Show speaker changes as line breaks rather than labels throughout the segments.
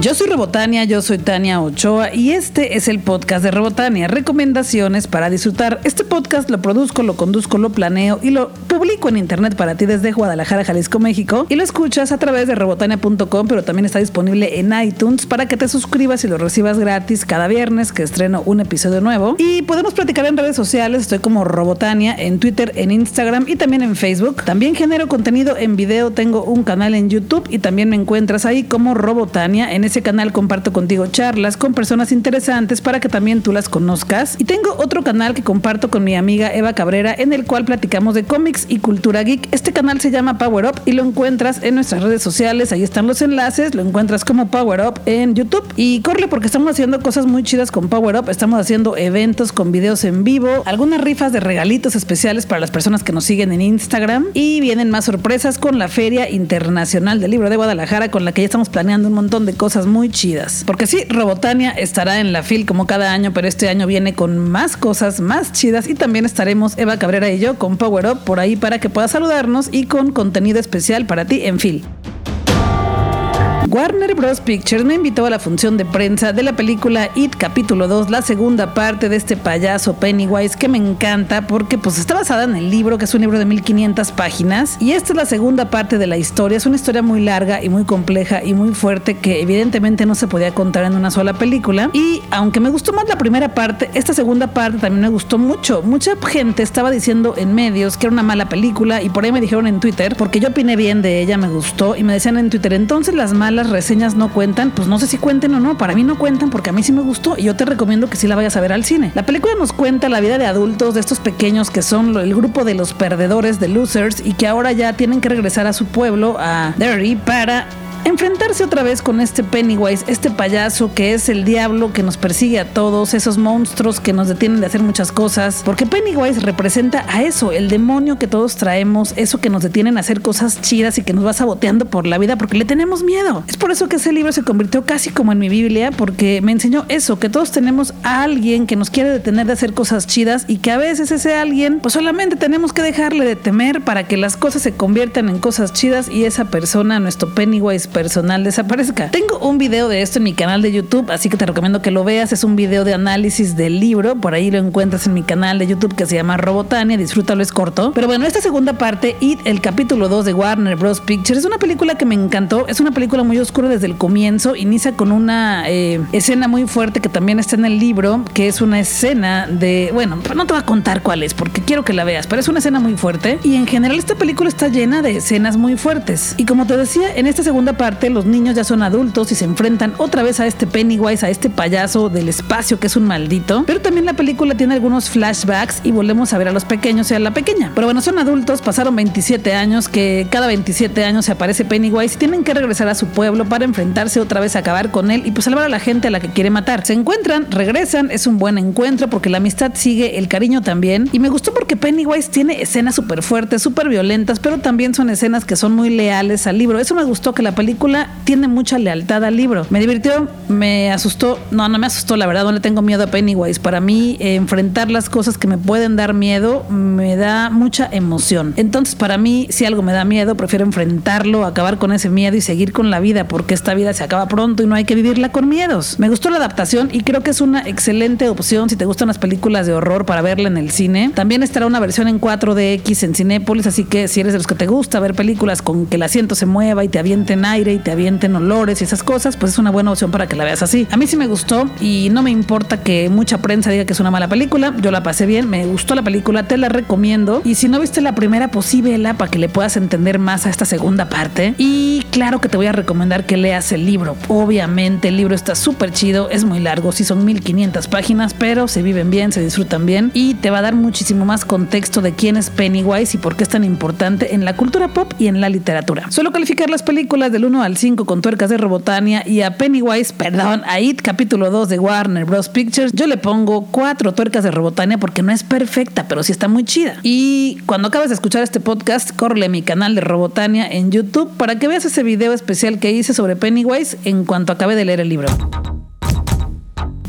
Yo soy Robotania, yo soy Tania Ochoa y este es el podcast de Robotania, recomendaciones para disfrutar. Este podcast lo produzco, lo conduzco, lo planeo y lo publico en internet para ti desde Guadalajara, Jalisco, México y lo escuchas a través de robotania.com, pero también está disponible en iTunes para que te suscribas y lo recibas gratis cada viernes que estreno un episodio nuevo. Y podemos platicar en redes sociales, estoy como Robotania en Twitter, en Instagram y también en Facebook. También genero contenido en video, tengo un canal en YouTube y también me encuentras ahí como Robotania en ese canal comparto contigo charlas con personas interesantes para que también tú las conozcas. Y tengo otro canal que comparto con mi amiga Eva Cabrera en el cual platicamos de cómics y cultura geek. Este canal se llama Power Up y lo encuentras en nuestras redes sociales. Ahí están los enlaces. Lo encuentras como Power Up en YouTube. Y corre porque estamos haciendo cosas muy chidas con Power Up. Estamos haciendo eventos con videos en vivo, algunas rifas de regalitos especiales para las personas que nos siguen en Instagram. Y vienen más sorpresas con la Feria Internacional del Libro de Guadalajara, con la que ya estamos planeando un montón de cosas muy chidas. Porque sí, Robotania estará en la FIL como cada año, pero este año viene con más cosas más chidas y también estaremos Eva Cabrera y yo con Power Up por ahí para que puedas saludarnos y con contenido especial para ti en FIL. Warner Bros. Pictures me invitó a la función de prensa de la película It capítulo 2, la segunda parte de este payaso Pennywise que me encanta porque pues está basada en el libro, que es un libro de 1500 páginas y esta es la segunda parte de la historia, es una historia muy larga y muy compleja y muy fuerte que evidentemente no se podía contar en una sola película y aunque me gustó más la primera parte, esta segunda parte también me gustó mucho. Mucha gente estaba diciendo en medios que era una mala película y por ahí me dijeron en Twitter porque yo opiné bien de ella, me gustó y me decían en Twitter, entonces las malas las reseñas no cuentan, pues no sé si cuenten o no. Para mí no cuentan porque a mí sí me gustó y yo te recomiendo que sí la vayas a ver al cine. La película nos cuenta la vida de adultos de estos pequeños que son el grupo de los perdedores, de losers, y que ahora ya tienen que regresar a su pueblo, a Derry, para enfrentarse otra vez con este Pennywise, este payaso que es el diablo que nos persigue a todos, esos monstruos que nos detienen de hacer muchas cosas, porque Pennywise representa a eso, el demonio que todos traemos, eso que nos detienen a hacer cosas chidas y que nos va saboteando por la vida porque le tenemos miedo. Es por eso que ese libro se convirtió casi como en mi Biblia, porque me enseñó eso, que todos tenemos a alguien que nos quiere detener de hacer cosas chidas y que a veces ese alguien, pues solamente tenemos que dejarle de temer para que las cosas se conviertan en cosas chidas y esa persona, nuestro Pennywise personal desaparezca. Tengo un video de esto en mi canal de YouTube, así que te recomiendo que lo veas. Es un video de análisis del libro, por ahí lo encuentras en mi canal de YouTube que se llama Robotania, disfrútalo, es corto. Pero bueno, esta segunda parte, It, el capítulo 2 de Warner Bros. Pictures, es una película que me encantó, es una película muy oscura desde el comienzo, inicia con una eh, escena muy fuerte que también está en el libro, que es una escena de, bueno, no te voy a contar cuál es, porque quiero que la veas, pero es una escena muy fuerte y en general esta película está llena de escenas muy fuertes. Y como te decía, en esta segunda parte los niños ya son adultos y se enfrentan otra vez a este Pennywise, a este payaso del espacio que es un maldito. Pero también la película tiene algunos flashbacks y volvemos a ver a los pequeños y a la pequeña. Pero bueno, son adultos, pasaron 27 años, que cada 27 años se aparece Pennywise y tienen que regresar a su pueblo para enfrentarse otra vez a acabar con él y pues salvar a la gente a la que quiere matar. Se encuentran, regresan, es un buen encuentro porque la amistad sigue, el cariño también. Y me gustó porque Pennywise tiene escenas súper fuertes, súper violentas, pero también son escenas que son muy leales al libro. Eso me gustó que la película tiene mucha lealtad al libro. Me divirtió, me asustó. No, no me asustó, la verdad, no le tengo miedo a Pennywise. Para mí, eh, enfrentar las cosas que me pueden dar miedo me da mucha emoción. Entonces, para mí, si algo me da miedo, prefiero enfrentarlo, acabar con ese miedo y seguir con la vida, porque esta vida se acaba pronto y no hay que vivirla con miedos. Me gustó la adaptación y creo que es una excelente opción si te gustan las películas de horror para verla en el cine. También estará una versión en 4DX en Cinépolis, así que si eres de los que te gusta ver películas con que el asiento se mueva y te avienten aire y te avienten olores y esas cosas, pues es una buena opción para que la veas así. A mí sí me gustó y no me importa que mucha prensa diga que es una mala película. Yo la pasé bien, me gustó la película, te la recomiendo. Y si no viste la primera, pues sí vela para que le puedas entender más a esta segunda parte. Y claro que te voy a recomendar que leas el libro. Obviamente el libro está súper chido, es muy largo, sí son 1500 páginas, pero se viven bien, se disfrutan bien y te va a dar muchísimo más contexto de quién es Pennywise y por qué es tan importante en la cultura pop y en la literatura. Suelo calificar las películas del 1 al 5 con tuercas de Robotania y a Pennywise, perdón, a It capítulo 2 de Warner Bros. Pictures, yo le pongo cuatro tuercas de Robotania porque no es perfecta, pero sí está muy chida. Y cuando acabes de escuchar este podcast, corre a mi canal de Robotania en YouTube para que veas ese video especial que hice sobre Pennywise en cuanto acabe de leer el libro.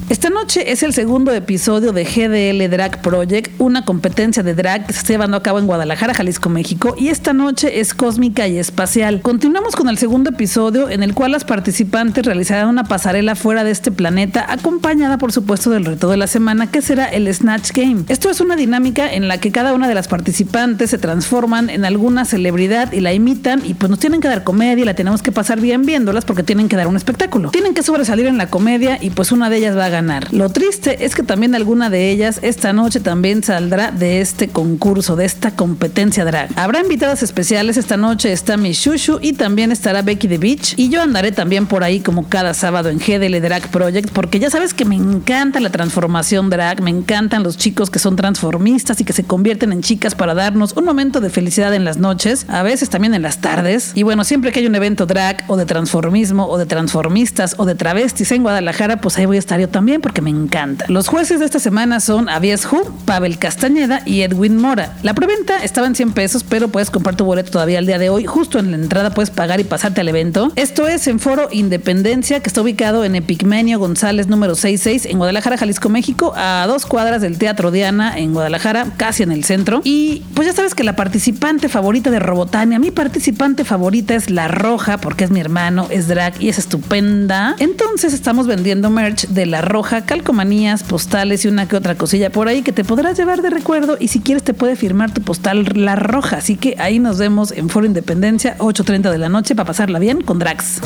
Esta noche es el segundo episodio de GDL Drag Project, una competencia de drag que se está llevando a cabo en Guadalajara, Jalisco, México, y esta noche es cósmica y espacial. Continuamos con el segundo episodio en el cual las participantes realizarán una pasarela fuera de este planeta, acompañada por supuesto del reto de la semana, que será el Snatch Game. Esto es una dinámica en la que cada una de las participantes se transforman en alguna celebridad y la imitan, y pues nos tienen que dar comedia y la tenemos que pasar bien viéndolas porque tienen que dar un espectáculo. Tienen que sobresalir en la comedia y pues una de ellas va a ganar. Lo triste es que también alguna de ellas esta noche también saldrá de este concurso, de esta competencia drag. Habrá invitadas especiales. Esta noche está mi Shushu y también estará Becky the Beach. Y yo andaré también por ahí como cada sábado en GDL Drag Project porque ya sabes que me encanta la transformación drag, me encantan los chicos que son transformistas y que se convierten en chicas para darnos un momento de felicidad en las noches, a veces también en las tardes. Y bueno, siempre que hay un evento drag o de transformismo o de transformistas o de travestis en Guadalajara, pues ahí voy a estar yo también porque me encanta. Los jueces de esta semana son Avies Hu, Pavel Castañeda y Edwin Mora. La preventa estaba en 100 pesos, pero puedes comprar tu boleto todavía el día de hoy. Justo en la entrada puedes pagar y pasarte al evento. Esto es en Foro Independencia, que está ubicado en Epigmenio González número 66 en Guadalajara, Jalisco, México, a dos cuadras del Teatro Diana en Guadalajara, casi en el centro. Y pues ya sabes que la participante favorita de Robotania, mi participante favorita es La Roja, porque es mi hermano, es drag y es estupenda. Entonces estamos vendiendo merch de La Roja, calcomanías, postales y una que otra cosilla por ahí que te podrás llevar de recuerdo y si quieres te puede firmar tu postal La Roja. Así que ahí nos vemos en Foro Independencia, 8.30 de la noche, para pasarla bien con Drax.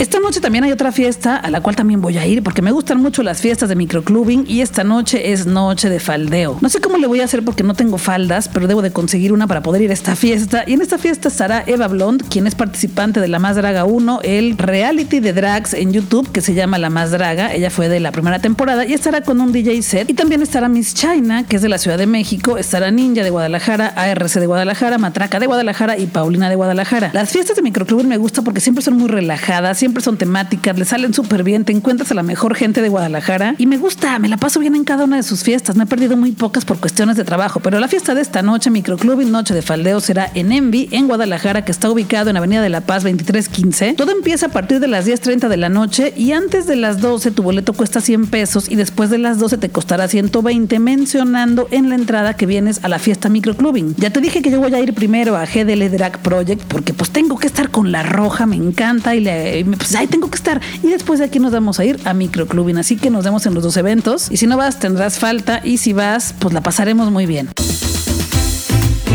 Esta noche también hay otra fiesta a la cual también voy a ir porque me gustan mucho las fiestas de microclubing y esta noche es noche de faldeo. No sé cómo le voy a hacer porque no tengo faldas, pero debo de conseguir una para poder ir a esta fiesta. Y en esta fiesta estará Eva Blond, quien es participante de La Más Draga 1, el reality de drags en YouTube que se llama La Más Draga. Ella fue de la primera temporada y estará con un DJ set. Y también estará Miss China, que es de la Ciudad de México. Estará Ninja de Guadalajara, ARC de Guadalajara, Matraca de Guadalajara y Paulina de Guadalajara. Las fiestas de microclubing me gustan porque siempre son muy relajadas, son temáticas, le salen súper bien, te encuentras a la mejor gente de Guadalajara y me gusta, me la paso bien en cada una de sus fiestas. Me he perdido muy pocas por cuestiones de trabajo, pero la fiesta de esta noche, Microclub y Noche de Faldeo, será en Envy, en Guadalajara, que está ubicado en Avenida de la Paz 2315. Todo empieza a partir de las 10.30 de la noche y antes de las 12 tu boleto cuesta 100 pesos y después de las 12 te costará 120, mencionando en la entrada que vienes a la fiesta Microclubing. Ya te dije que yo voy a ir primero a GDL Drag Project porque pues tengo que estar con la roja, me encanta y le, pues ahí tengo que estar. Y después de aquí nos vamos a ir a Microclubing. Así que nos vemos en los dos eventos. Y si no vas, tendrás falta. Y si vas, pues la pasaremos muy bien.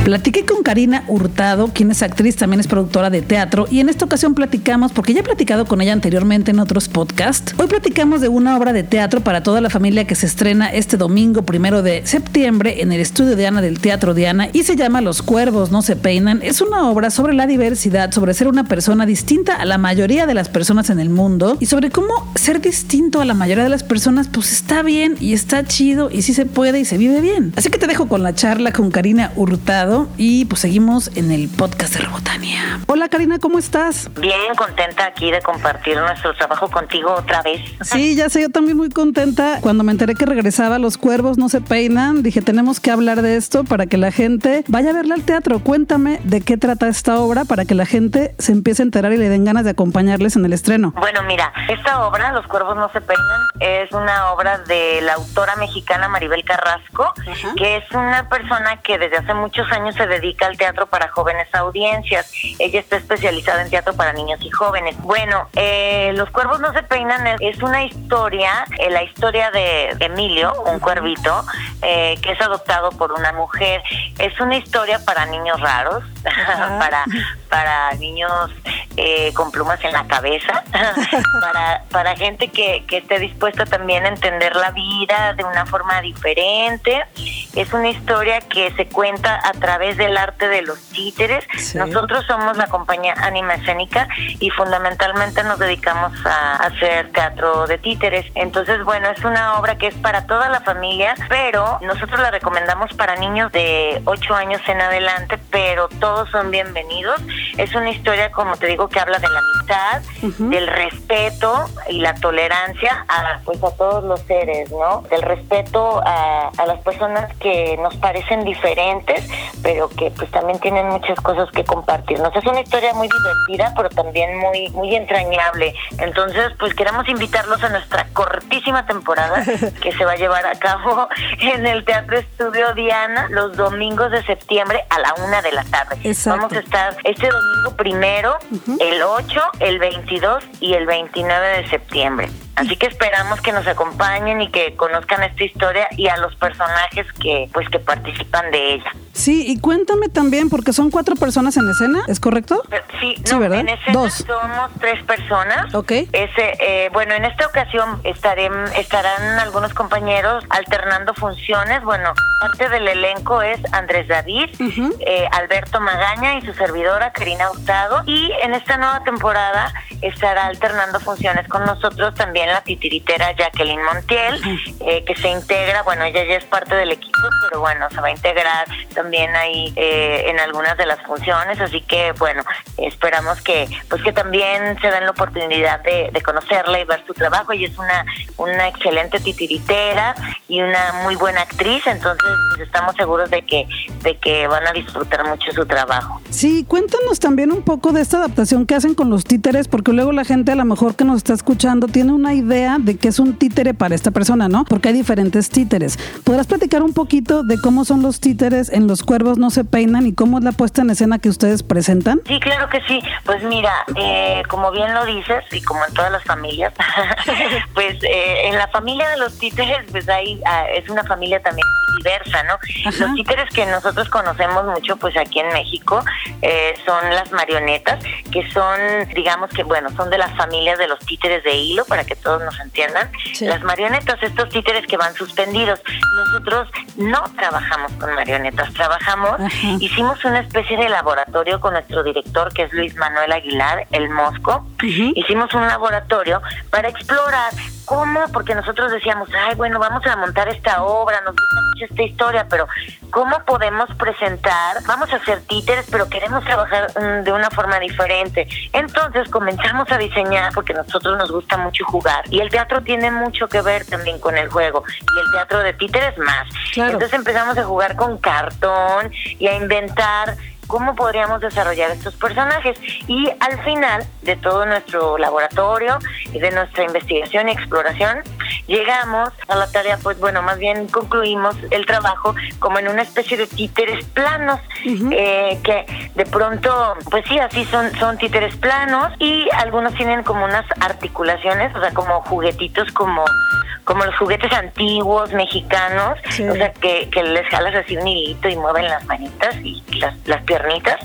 Platiqué con Karina Hurtado, quien es actriz, también es productora de teatro, y en esta ocasión platicamos, porque ya he platicado con ella anteriormente en otros podcasts, hoy platicamos de una obra de teatro para toda la familia que se estrena este domingo primero de septiembre en el estudio de Ana del Teatro Diana y se llama Los Cuervos no se peinan. Es una obra sobre la diversidad, sobre ser una persona distinta a la mayoría de las personas en el mundo y sobre cómo ser distinto a la mayoría de las personas pues está bien y está chido y sí se puede y se vive bien. Así que te dejo con la charla con Karina Hurtado y pues seguimos en el podcast de Robotania. Hola Karina, ¿cómo estás?
Bien, contenta aquí de compartir nuestro trabajo contigo otra vez.
Sí, ya sé, yo también muy contenta. Cuando me enteré que regresaba Los Cuervos No Se Peinan, dije, tenemos que hablar de esto para que la gente vaya a verla al teatro. Cuéntame de qué trata esta obra para que la gente se empiece a enterar y le den ganas de acompañarles en el estreno.
Bueno, mira, esta obra, Los Cuervos No Se Peinan, es una obra de la autora mexicana Maribel Carrasco, que es una persona que desde hace muchos años se dedica al teatro para jóvenes audiencias. Ella está especializada en teatro para niños y jóvenes. Bueno, eh, Los Cuervos no se peinan es una historia, eh, la historia de Emilio, un cuervito, eh, que es adoptado por una mujer. Es una historia para niños raros, para, para niños con plumas en la cabeza, para, para gente que, que esté dispuesta también a entender la vida de una forma diferente. Es una historia que se cuenta a través del arte de los títeres. Sí. Nosotros somos la compañía Anima Escénica y fundamentalmente nos dedicamos a hacer teatro de títeres. Entonces, bueno, es una obra que es para toda la familia, pero. Nosotros la recomendamos para niños de 8 años en adelante, pero todos son bienvenidos. Es una historia, como te digo, que habla de la amistad, del respeto y la tolerancia a, pues, a todos los seres, ¿no? Del respeto a, a las personas que nos parecen diferentes, pero que pues también tienen muchas cosas que compartirnos. Es una historia muy divertida, pero también muy, muy entrañable. Entonces, pues queremos invitarlos a nuestra cortísima temporada que se va a llevar a cabo en el Teatro Estudio Diana los domingos de septiembre a la una de la tarde. Vamos a estar este domingo primero, el 8, el 22 y el 29 de septiembre. Así que esperamos que nos acompañen y que conozcan esta historia y a los personajes que pues que participan de ella.
Sí, y cuéntame también porque son cuatro personas en escena, ¿es correcto?
Sí, no, ¿verdad? en escena Dos. somos tres personas.
Ok.
Ese, eh, bueno, en esta ocasión estaré, estarán algunos compañeros alternando funciones. Bueno, parte del elenco es Andrés David, eh, Alberto Magaña y su servidora Karina Hurtado. Y en esta nueva temporada estará alternando funciones con nosotros también la titiritera Jacqueline Montiel, eh, que se integra, bueno, ella ya es parte del equipo, pero bueno, se va a integrar también ahí eh, en algunas de las funciones, así que bueno, esperamos que pues que también se den la oportunidad de, conocerla y ver su trabajo. Ella es una, una excelente titiritera y una muy buena actriz, entonces pues, estamos seguros de que, de que van a disfrutar mucho su trabajo.
Sí, cuéntanos también un poco de esta adaptación que hacen con los títeres, porque luego la gente a lo mejor que nos está escuchando tiene una idea de qué es un títere para esta persona, ¿no? Porque hay diferentes títeres. ¿Podrás platicar un poquito de cómo son los títeres en Los Cuervos No Se Peinan y cómo es la puesta en escena que ustedes presentan?
Sí, claro que sí. Pues mira, eh, como bien lo dices, y como en todas las familias, pues eh, en la familia de los títeres, pues ahí ah, es una familia también diversa, ¿no? Los títeres que nosotros conocemos mucho, pues aquí en México, eh, son las marionetas, que son, digamos que, bueno, son de las familias de los títeres de hilo, para que todos nos entiendan. Las marionetas, estos títeres que van suspendidos. Nosotros no trabajamos con marionetas, trabajamos, hicimos una especie de laboratorio con nuestro director, que es Luis Manuel Aguilar, el Mosco. Hicimos un laboratorio para explorar ¿Cómo? Porque nosotros decíamos, ay, bueno, vamos a montar esta obra, nos gusta mucho esta historia, pero ¿cómo podemos presentar? Vamos a hacer títeres, pero queremos trabajar mm, de una forma diferente. Entonces comenzamos a diseñar, porque a nosotros nos gusta mucho jugar, y el teatro tiene mucho que ver también con el juego, y el teatro de títeres más. Entonces empezamos a jugar con cartón y a inventar cómo podríamos desarrollar estos personajes. Y al final de todo nuestro laboratorio y de nuestra investigación y exploración, llegamos a la tarea, pues bueno, más bien concluimos el trabajo como en una especie de títeres planos, eh, que de pronto, pues sí, así son, son títeres planos y algunos tienen como unas articulaciones, o sea, como juguetitos como como los juguetes antiguos mexicanos, o sea, que, que les jalas así un hilito y mueven las manitas y las, las piernitas.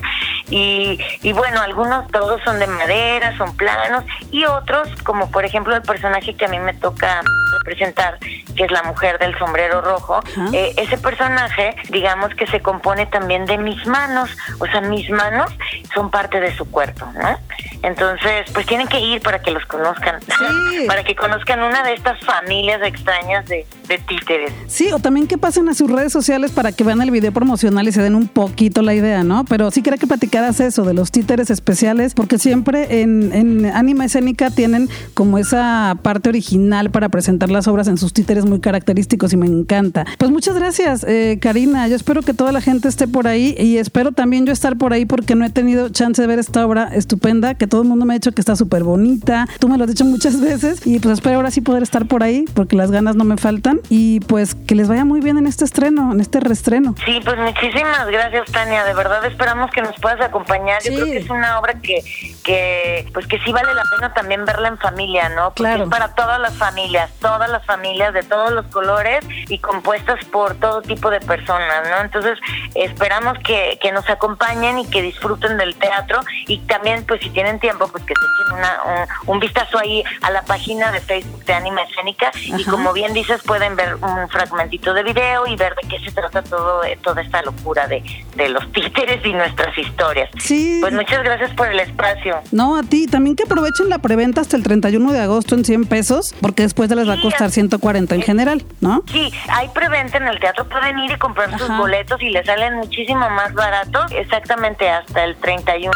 Y, y bueno, algunos todos son de madera, son planos, y otros, como por ejemplo el personaje que a mí me toca representar, que es la mujer del sombrero rojo, eh, ese personaje, digamos que se compone también de mis manos, o sea, mis manos son parte de su cuerpo, ¿no? Entonces, pues tienen que ir para que los conozcan, para que conozcan una de estas familias extrañas de, de títeres.
Sí, o también que pasen a sus redes sociales para que vean el video promocional y se den un poquito la idea, ¿no? Pero sí quería que platicaras eso de los títeres especiales, porque siempre en, en Anima Escénica tienen como esa parte original para presentar las obras en sus títeres muy característicos y me encanta. Pues muchas gracias, eh, Karina. Yo espero que toda la gente esté por ahí y espero también yo estar por ahí porque no he tenido chance de ver esta obra estupenda que todo el mundo me ha dicho que está súper bonita. Tú me lo has dicho muchas veces y pues espero ahora sí poder estar por ahí porque las ganas no me faltan y pues que les vaya muy bien en este estreno, en este reestreno.
Sí, pues muchísimas gracias, Tania. De verdad esperamos que nos puedas acompañar. Yo creo que es una obra que, que pues que sí vale la pena también verla en familia, ¿no? claro. es para todas las familias, todas las familias de todos los colores y compuestas por todo tipo de personas, ¿no? Entonces esperamos que, que nos acompañen y que disfruten del teatro y también pues si tienen tiempo, pues que se echen una, un, vistazo ahí a la página de Facebook de Anima Escénica y como bien dices, pueden ver un fragmentito de video y ver de qué se trata todo toda esta locura de, de los títeres y nuestras historias.
Sí.
Pues muchas gracias por el espacio.
No, a ti. También que aprovechen la preventa hasta el 31 de agosto en 100 pesos, porque después de les va a costar 149
en general, ¿no?
Sí, hay preventa en el teatro, pueden ir y comprar sus boletos y les salen muchísimo más baratos, exactamente hasta el 31.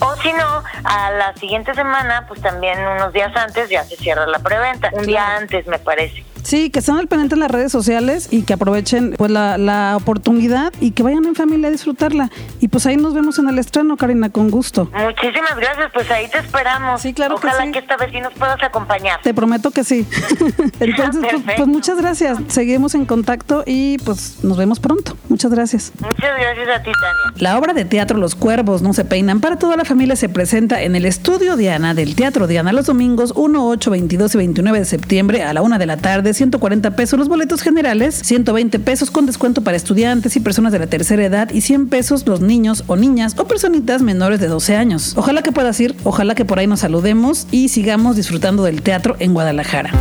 O si no, a la siguiente semana, pues también unos días antes ya se cierra la preventa, un día antes me parece.
Sí, que estén al pendiente en las redes sociales y que aprovechen pues la, la, oportunidad y que vayan en familia a disfrutarla. Y pues ahí nos vemos en el estreno, Karina, con gusto.
Muchísimas gracias, pues ahí te esperamos.
Sí, claro
Ojalá
que sí.
que esta vez sí nos puedas acompañar.
Te prometo que sí. Entonces, pues, pues, muchas gracias. Seguimos en contacto y pues nos vemos pronto. Muchas gracias.
Muchas gracias a ti, Tania.
La obra de teatro Los Cuervos no se peinan para toda la familia se presenta en el Estudio Diana del Teatro Diana los domingos 1, 8, 22 y 29 de septiembre a la una de la tarde, 140 pesos los boletos generales, 120 pesos con descuento para estudiantes y personas de la tercera edad y 100 pesos los niños o niñas o personitas menores de 12 años. Ojalá que puedas ir, ojalá que por ahí nos saludemos y sigamos disfrutando del teatro en Guadalajara.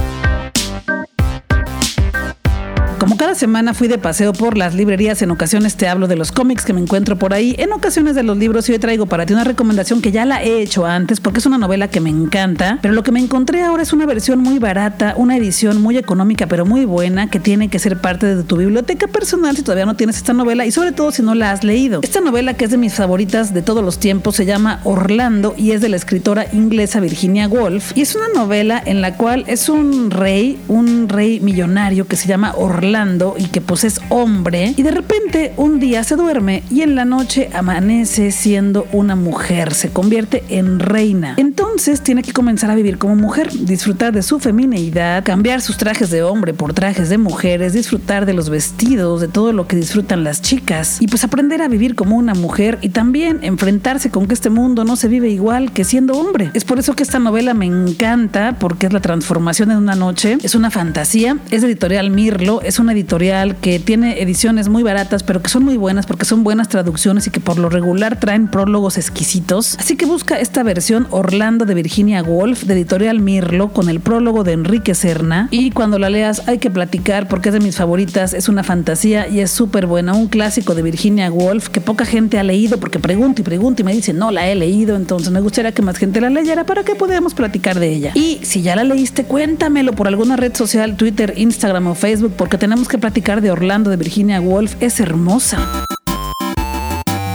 Cada semana fui de paseo por las librerías, en ocasiones te hablo de los cómics que me encuentro por ahí, en ocasiones de los libros y hoy traigo para ti una recomendación que ya la he hecho antes porque es una novela que me encanta, pero lo que me encontré ahora es una versión muy barata, una edición muy económica pero muy buena que tiene que ser parte de tu biblioteca personal si todavía no tienes esta novela y sobre todo si no la has leído. Esta novela que es de mis favoritas de todos los tiempos se llama Orlando y es de la escritora inglesa Virginia Woolf. Y es una novela en la cual es un rey, un rey millonario que se llama Orlando y que pues es hombre y de repente un día se duerme y en la noche amanece siendo una mujer, se convierte en reina. Entonces tiene que comenzar a vivir como mujer, disfrutar de su femineidad, cambiar sus trajes de hombre por trajes de mujeres, disfrutar de los vestidos, de todo lo que disfrutan las chicas y pues aprender a vivir como una mujer y también enfrentarse con que este mundo no se vive igual que siendo hombre. Es por eso que esta novela me encanta porque es la transformación en una noche, es una fantasía, es editorial Mirlo, es una editorial que tiene ediciones muy baratas, pero que son muy buenas porque son buenas traducciones y que por lo regular traen prólogos exquisitos. Así que busca esta versión Orlando de Virginia Woolf de editorial Mirlo con el prólogo de Enrique Serna y cuando la leas hay que platicar porque es de mis favoritas, es una fantasía y es súper buena, un clásico de Virginia Woolf que poca gente ha leído porque pregunto y pregunto y me dicen no la he leído, entonces me gustaría que más gente la leyera para que podamos platicar de ella. Y si ya la leíste, cuéntamelo por alguna red social, Twitter, Instagram o Facebook porque tenemos que platicar de Orlando de Virginia Woolf. Es hermosa.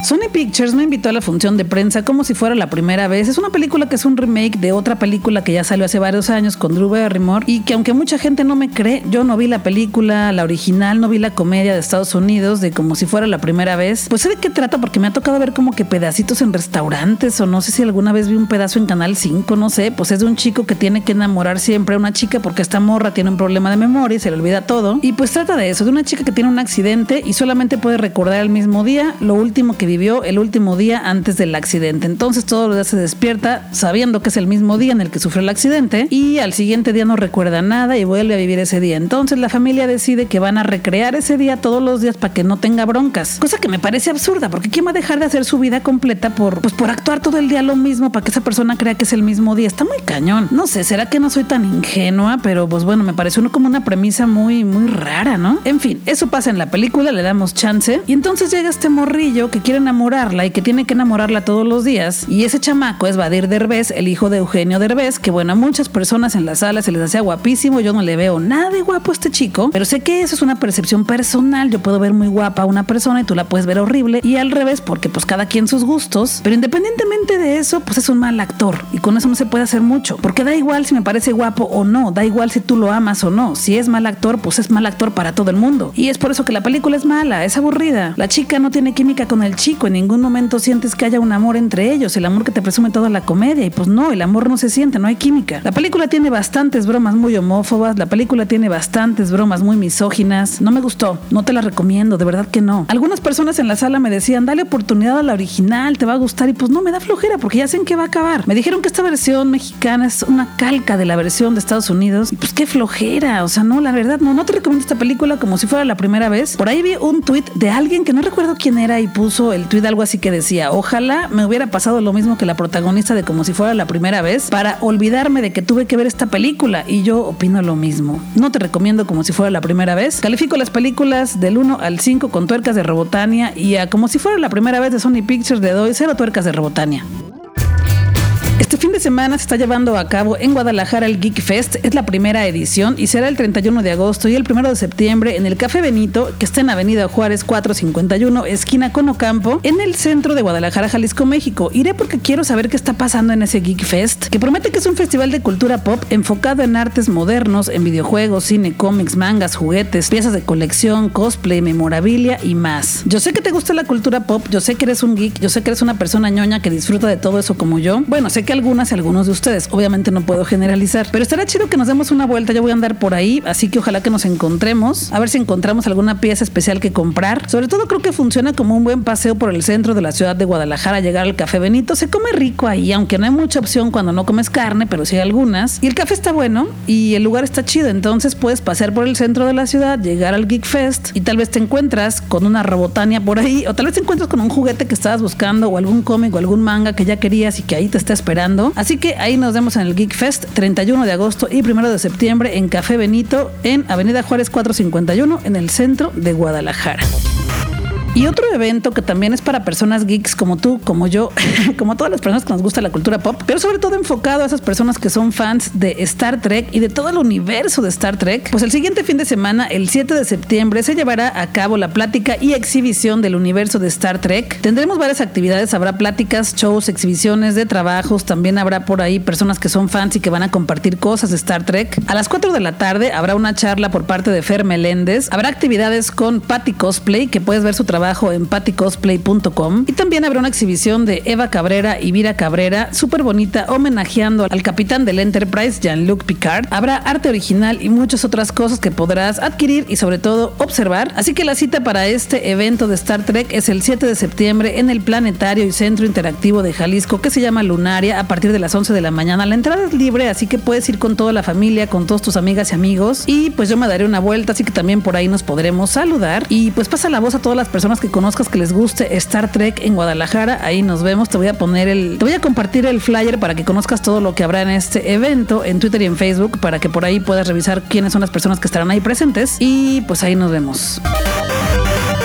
Sony Pictures me invitó a la función de prensa como si fuera la primera vez. Es una película que es un remake de otra película que ya salió hace varios años con Drew Barrymore y que aunque mucha gente no me cree, yo no vi la película, la original, no vi la comedia de Estados Unidos de como si fuera la primera vez. Pues sé de qué trata porque me ha tocado ver como que pedacitos en restaurantes o no sé si alguna vez vi un pedazo en Canal 5, no sé. Pues es de un chico que tiene que enamorar siempre a una chica porque esta morra tiene un problema de memoria y se le olvida todo. Y pues trata de eso, de una chica que tiene un accidente y solamente puede recordar el mismo día lo último que vivió el último día antes del accidente. Entonces todos los días se despierta sabiendo que es el mismo día en el que sufrió el accidente y al siguiente día no recuerda nada y vuelve a vivir ese día. Entonces la familia decide que van a recrear ese día todos los días para que no tenga broncas. Cosa que me parece absurda porque ¿quién va a dejar de hacer su vida completa por, pues, por actuar todo el día lo mismo para que esa persona crea que es el mismo día? Está muy cañón. No sé, será que no soy tan ingenua, pero pues bueno, me pareció como una premisa muy, muy rara, ¿no? En fin, eso pasa en la película, le damos chance y entonces llega este morrillo que quiere enamorarla y que tiene que enamorarla todos los días. Y ese chamaco es Badir Derbez, el hijo de Eugenio Derbez, que bueno, a muchas personas en la sala se les hacía guapísimo. Yo no le veo nada de guapo a este chico, pero sé que eso es una percepción personal. Yo puedo ver muy guapa a una persona y tú la puedes ver horrible. Y al revés, porque pues cada quien sus gustos. Pero independientemente de eso, pues es un mal actor. Y con eso no se puede hacer mucho. Porque da igual si me parece guapo o no. Da igual si tú lo amas o no. Si es mal actor, pues es mal actor para todo el mundo. Y es por eso que la película es mala, es aburrida. La chica no tiene química con el chico en ningún momento sientes que haya un amor entre ellos, el amor que te presume toda la comedia. Y pues no, el amor no se siente, no hay química. La película tiene bastantes bromas muy homófobas, la película tiene bastantes bromas muy misóginas. No me gustó, no te la recomiendo, de verdad que no. Algunas personas en la sala me decían, dale oportunidad a la original, te va a gustar. Y pues no, me da flojera porque ya sé en qué va a acabar. Me dijeron que esta versión mexicana es una calca de la versión de Estados Unidos. Y pues qué flojera, o sea, no, la verdad, no, no te recomiendo esta película como si fuera la primera vez. Por ahí vi un tweet de alguien que no recuerdo quién era y puso el tweet algo así que decía, ojalá me hubiera pasado lo mismo que la protagonista de como si fuera la primera vez para olvidarme de que tuve que ver esta película y yo opino lo mismo. No te recomiendo como si fuera la primera vez. Califico las películas del 1 al 5 con tuercas de Robotania y a como si fuera la primera vez de Sony Pictures le doy cero tuercas de Robotania. De semana se está llevando a cabo en Guadalajara el Geek Fest. Es la primera edición y será el 31 de agosto y el 1 de septiembre en el Café Benito, que está en Avenida Juárez 451, esquina Conocampo, en el centro de Guadalajara, Jalisco, México. Iré porque quiero saber qué está pasando en ese Geek Fest, que promete que es un festival de cultura pop enfocado en artes modernos, en videojuegos, cine, cómics, mangas, juguetes, piezas de colección, cosplay, memorabilia y más. Yo sé que te gusta la cultura pop, yo sé que eres un geek, yo sé que eres una persona ñoña que disfruta de todo eso como yo. Bueno, sé que algunas algunos de ustedes, obviamente no puedo generalizar, pero estará chido que nos demos una vuelta, yo voy a andar por ahí, así que ojalá que nos encontremos, a ver si encontramos alguna pieza especial que comprar. Sobre todo creo que funciona como un buen paseo por el centro de la ciudad de Guadalajara, llegar al Café Benito, se come rico ahí, aunque no hay mucha opción cuando no comes carne, pero sí hay algunas. Y el café está bueno y el lugar está chido, entonces puedes pasear por el centro de la ciudad, llegar al Geek Fest y tal vez te encuentras con una robotania por ahí, o tal vez te encuentras con un juguete que estabas buscando, o algún cómic o algún manga que ya querías y que ahí te está esperando. Así que ahí nos vemos en el Geek Fest 31 de agosto y 1 de septiembre en Café Benito en Avenida Juárez 451 en el centro de Guadalajara. Y otro evento que también es para personas geeks como tú, como yo, como todas las personas que nos gusta la cultura pop, pero sobre todo enfocado a esas personas que son fans de Star Trek y de todo el universo de Star Trek. Pues el siguiente fin de semana, el 7 de septiembre, se llevará a cabo la plática y exhibición del universo de Star Trek. Tendremos varias actividades, habrá pláticas, shows, exhibiciones de trabajos, también habrá por ahí personas que son fans y que van a compartir cosas de Star Trek. A las 4 de la tarde habrá una charla por parte de Fer Meléndez, habrá actividades con Patty Cosplay, que puedes ver su trabajo en paticosplay.com y también habrá una exhibición de Eva Cabrera y Vira Cabrera, súper bonita, homenajeando al capitán del Enterprise, Jean-Luc Picard. Habrá arte original y muchas otras cosas que podrás adquirir y sobre todo observar. Así que la cita para este evento de Star Trek es el 7 de septiembre en el Planetario y Centro Interactivo de Jalisco que se llama Lunaria a partir de las 11 de la mañana. La entrada es libre, así que puedes ir con toda la familia, con todos tus amigas y amigos y pues yo me daré una vuelta, así que también por ahí nos podremos saludar y pues pasa la voz a todas las personas que conozcas que les guste Star Trek en Guadalajara. Ahí nos vemos. Te voy a poner el, te voy a compartir el flyer para que conozcas todo lo que habrá en este evento en Twitter y en Facebook para que por ahí puedas revisar quiénes son las personas que estarán ahí presentes. Y pues ahí nos vemos.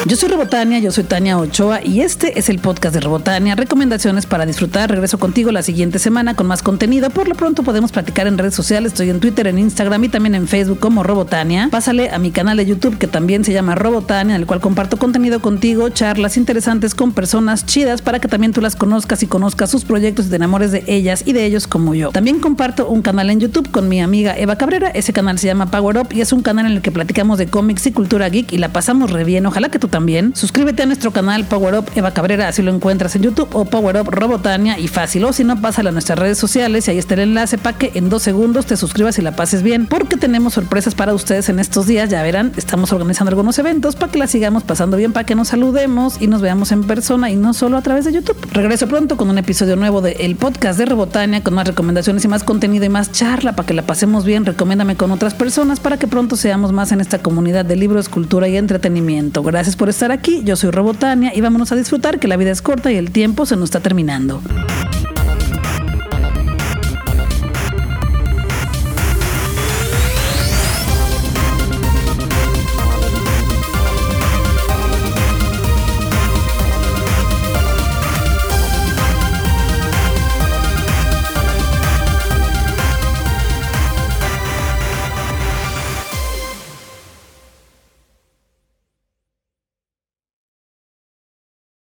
Yo soy Robotania, yo soy Tania Ochoa y este es el podcast de Robotania. Recomendaciones para disfrutar. Regreso contigo la siguiente semana con más contenido. Por lo pronto podemos platicar en redes sociales. Estoy en Twitter, en Instagram y también en Facebook como Robotania. Pásale a mi canal de YouTube que también se llama Robotania, en el cual comparto contenido contigo, charlas interesantes con personas chidas para que también tú las conozcas y conozcas sus proyectos y te enamores de ellas y de ellos como yo. También comparto un canal en YouTube con mi amiga Eva Cabrera. Ese canal se llama Power Up y es un canal en el que platicamos de cómics y cultura geek y la pasamos re bien. Ojalá que tú también. Suscríbete a nuestro canal Power Up Eva Cabrera, así lo encuentras en YouTube, o Power Up Robotania y fácil. O si no, pásale a nuestras redes sociales y ahí está el enlace para que en dos segundos te suscribas y la pases bien, porque tenemos sorpresas para ustedes en estos días. Ya verán, estamos organizando algunos eventos para que la sigamos pasando bien, para que nos saludemos y nos veamos en persona y no solo a través de YouTube. Regreso pronto con un episodio nuevo de El Podcast de Robotania, con más recomendaciones y más contenido y más charla para que la pasemos bien. Recomiéndame con otras personas para que pronto seamos más en esta comunidad de libros, cultura y entretenimiento. Gracias por estar aquí aquí, yo soy Robotania y vámonos a disfrutar que la vida es corta y el tiempo se nos está terminando.